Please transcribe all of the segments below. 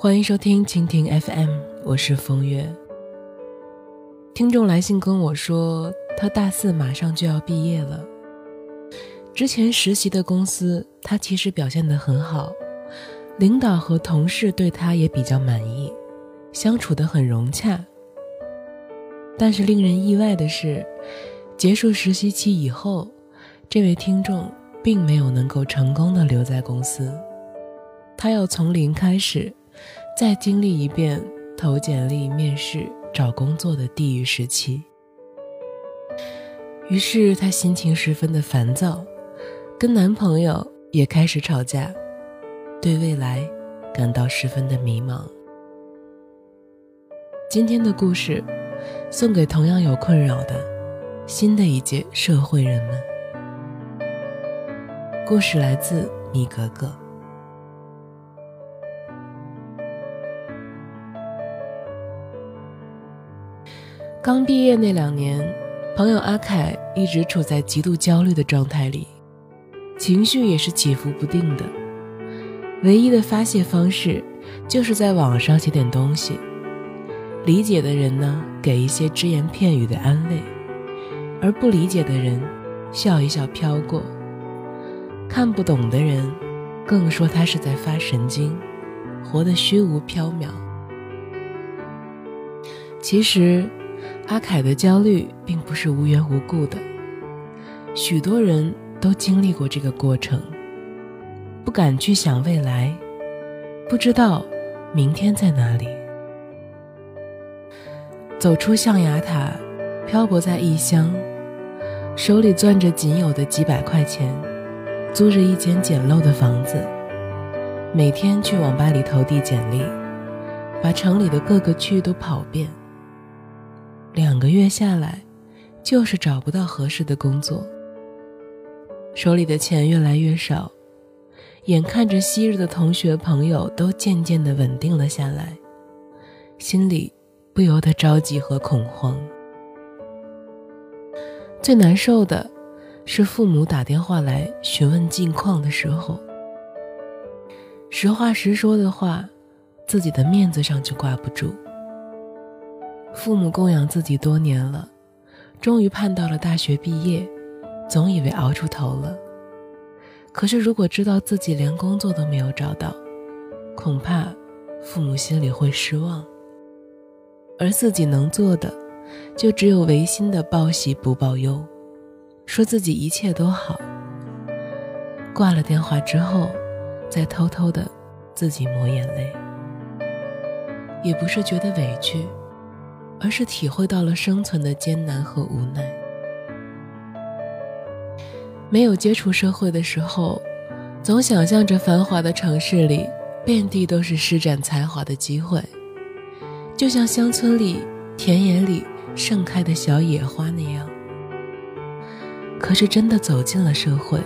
欢迎收听蜻蜓 FM，我是风月。听众来信跟我说，他大四马上就要毕业了。之前实习的公司，他其实表现得很好，领导和同事对他也比较满意，相处得很融洽。但是令人意外的是，结束实习期以后，这位听众并没有能够成功的留在公司，他要从零开始，再经历一遍投简历、面试、找工作的地狱时期。于是她心情十分的烦躁，跟男朋友也开始吵架，对未来感到十分的迷茫。今天的故事。送给同样有困扰的新的一届社会人们。故事来自米格格。刚毕业那两年，朋友阿凯一直处在极度焦虑的状态里，情绪也是起伏不定的。唯一的发泄方式，就是在网上写点东西。理解的人呢，给一些只言片语的安慰；而不理解的人，笑一笑飘过。看不懂的人，更说他是在发神经，活得虚无缥缈。其实，阿凯的焦虑并不是无缘无故的，许多人都经历过这个过程，不敢去想未来，不知道明天在哪里。走出象牙塔，漂泊在异乡，手里攥着仅有的几百块钱，租着一间简陋的房子，每天去网吧里投递简历，把城里的各个区都跑遍。两个月下来，就是找不到合适的工作，手里的钱越来越少，眼看着昔日的同学朋友都渐渐的稳定了下来，心里。不由得着急和恐慌。最难受的，是父母打电话来询问近况的时候。实话实说的话，自己的面子上就挂不住。父母供养自己多年了，终于盼到了大学毕业，总以为熬出头了。可是如果知道自己连工作都没有找到，恐怕父母心里会失望。而自己能做的，就只有违心的报喜不报忧，说自己一切都好。挂了电话之后，再偷偷的自己抹眼泪，也不是觉得委屈，而是体会到了生存的艰难和无奈。没有接触社会的时候，总想象着繁华的城市里，遍地都是施展才华的机会。就像乡村里、田野里盛开的小野花那样。可是真的走进了社会，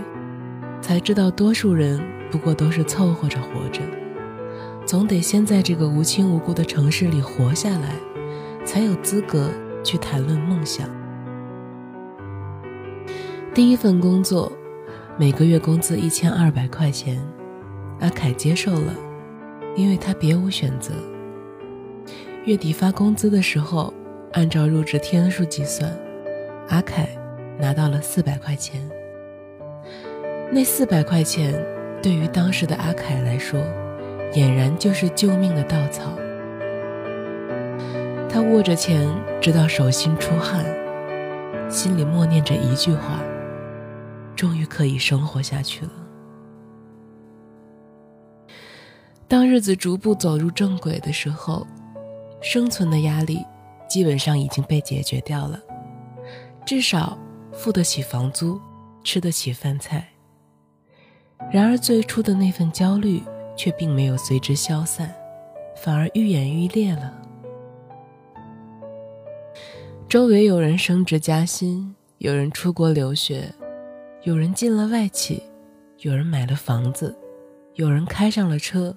才知道多数人不过都是凑合着活着，总得先在这个无亲无故的城市里活下来，才有资格去谈论梦想。第一份工作，每个月工资一千二百块钱，阿凯接受了，因为他别无选择。月底发工资的时候，按照入职天数计算，阿凯拿到了四百块钱。那四百块钱对于当时的阿凯来说，俨然就是救命的稻草。他握着钱，直到手心出汗，心里默念着一句话：终于可以生活下去了。当日子逐步走入正轨的时候。生存的压力基本上已经被解决掉了，至少付得起房租，吃得起饭菜。然而最初的那份焦虑却并没有随之消散，反而愈演愈烈了。周围有人升职加薪，有人出国留学，有人进了外企，有人买了房子，有人开上了车，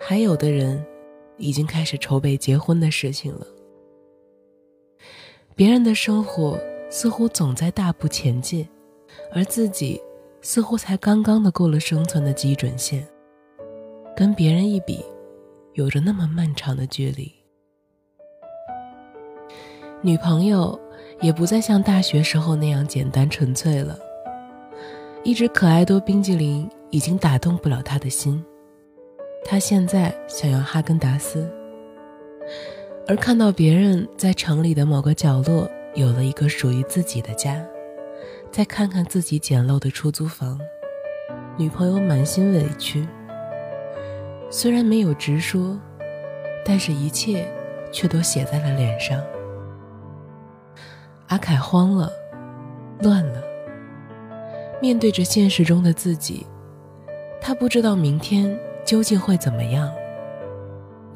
还有的人。已经开始筹备结婚的事情了。别人的生活似乎总在大步前进，而自己似乎才刚刚的过了生存的基准线。跟别人一比，有着那么漫长的距离。女朋友也不再像大学时候那样简单纯粹了。一只可爱多冰激凌已经打动不了他的心，他现在想要哈根达斯。而看到别人在城里的某个角落有了一个属于自己的家，再看看自己简陋的出租房，女朋友满心委屈。虽然没有直说，但是一切却都写在了脸上。阿凯慌了，乱了。面对着现实中的自己，他不知道明天究竟会怎么样。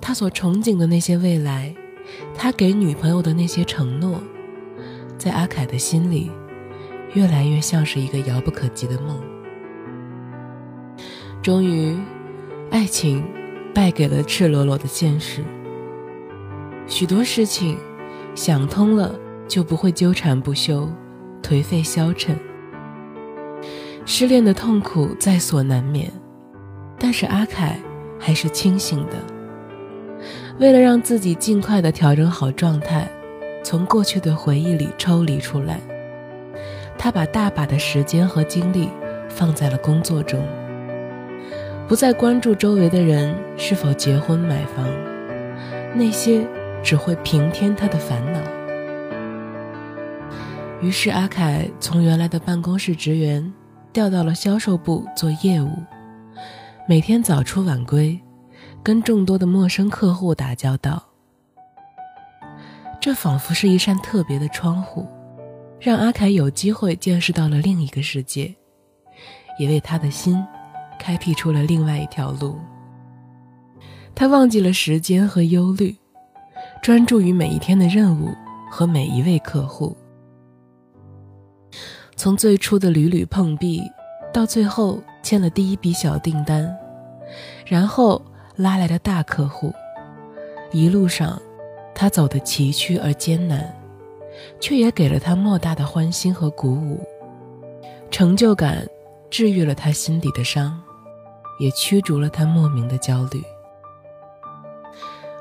他所憧憬的那些未来，他给女朋友的那些承诺，在阿凯的心里，越来越像是一个遥不可及的梦。终于。爱情败给了赤裸裸的现实。许多事情想通了就不会纠缠不休、颓废消沉。失恋的痛苦在所难免，但是阿凯还是清醒的。为了让自己尽快的调整好状态，从过去的回忆里抽离出来，他把大把的时间和精力放在了工作中。不再关注周围的人是否结婚买房，那些只会平添他的烦恼。于是阿凯从原来的办公室职员调到了销售部做业务，每天早出晚归，跟众多的陌生客户打交道。这仿佛是一扇特别的窗户，让阿凯有机会见识到了另一个世界，也为他的心。开辟出了另外一条路。他忘记了时间和忧虑，专注于每一天的任务和每一位客户。从最初的屡屡碰壁，到最后签了第一笔小订单，然后拉来的大客户，一路上，他走得崎岖而艰难，却也给了他莫大的欢欣和鼓舞。成就感治愈了他心底的伤。也驱逐了他莫名的焦虑。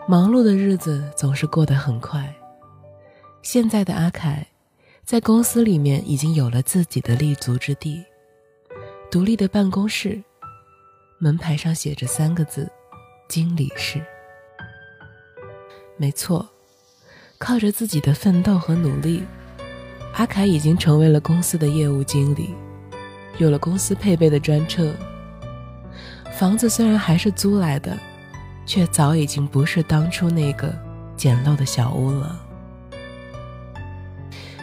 忙碌的日子总是过得很快。现在的阿凯，在公司里面已经有了自己的立足之地，独立的办公室，门牌上写着三个字：经理室。没错，靠着自己的奋斗和努力，阿凯已经成为了公司的业务经理，有了公司配备的专车。房子虽然还是租来的，却早已经不是当初那个简陋的小屋了。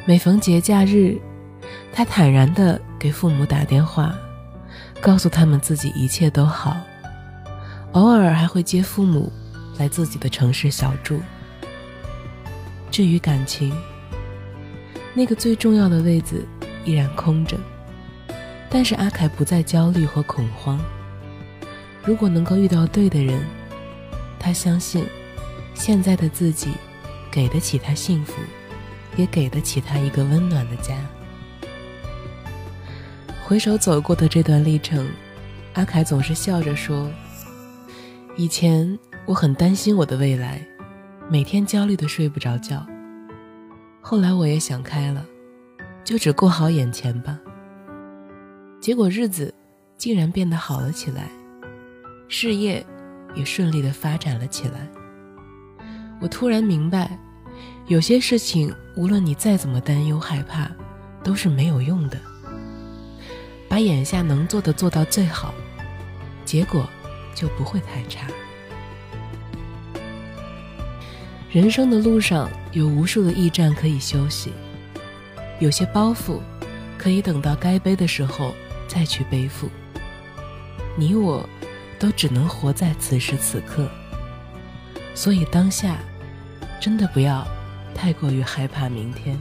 每逢节假日，他坦然地给父母打电话，告诉他们自己一切都好，偶尔还会接父母来自己的城市小住。至于感情，那个最重要的位子依然空着，但是阿凯不再焦虑和恐慌。如果能够遇到对的人，他相信，现在的自己，给得起他幸福，也给得起他一个温暖的家。回首走过的这段历程，阿凯总是笑着说：“以前我很担心我的未来，每天焦虑的睡不着觉。后来我也想开了，就只过好眼前吧。结果日子竟然变得好了起来。”事业也顺利的发展了起来。我突然明白，有些事情无论你再怎么担忧害怕，都是没有用的。把眼下能做的做到最好，结果就不会太差。人生的路上有无数的驿站可以休息，有些包袱可以等到该背的时候再去背负。你我。都只能活在此时此刻，所以当下真的不要太过于害怕明天。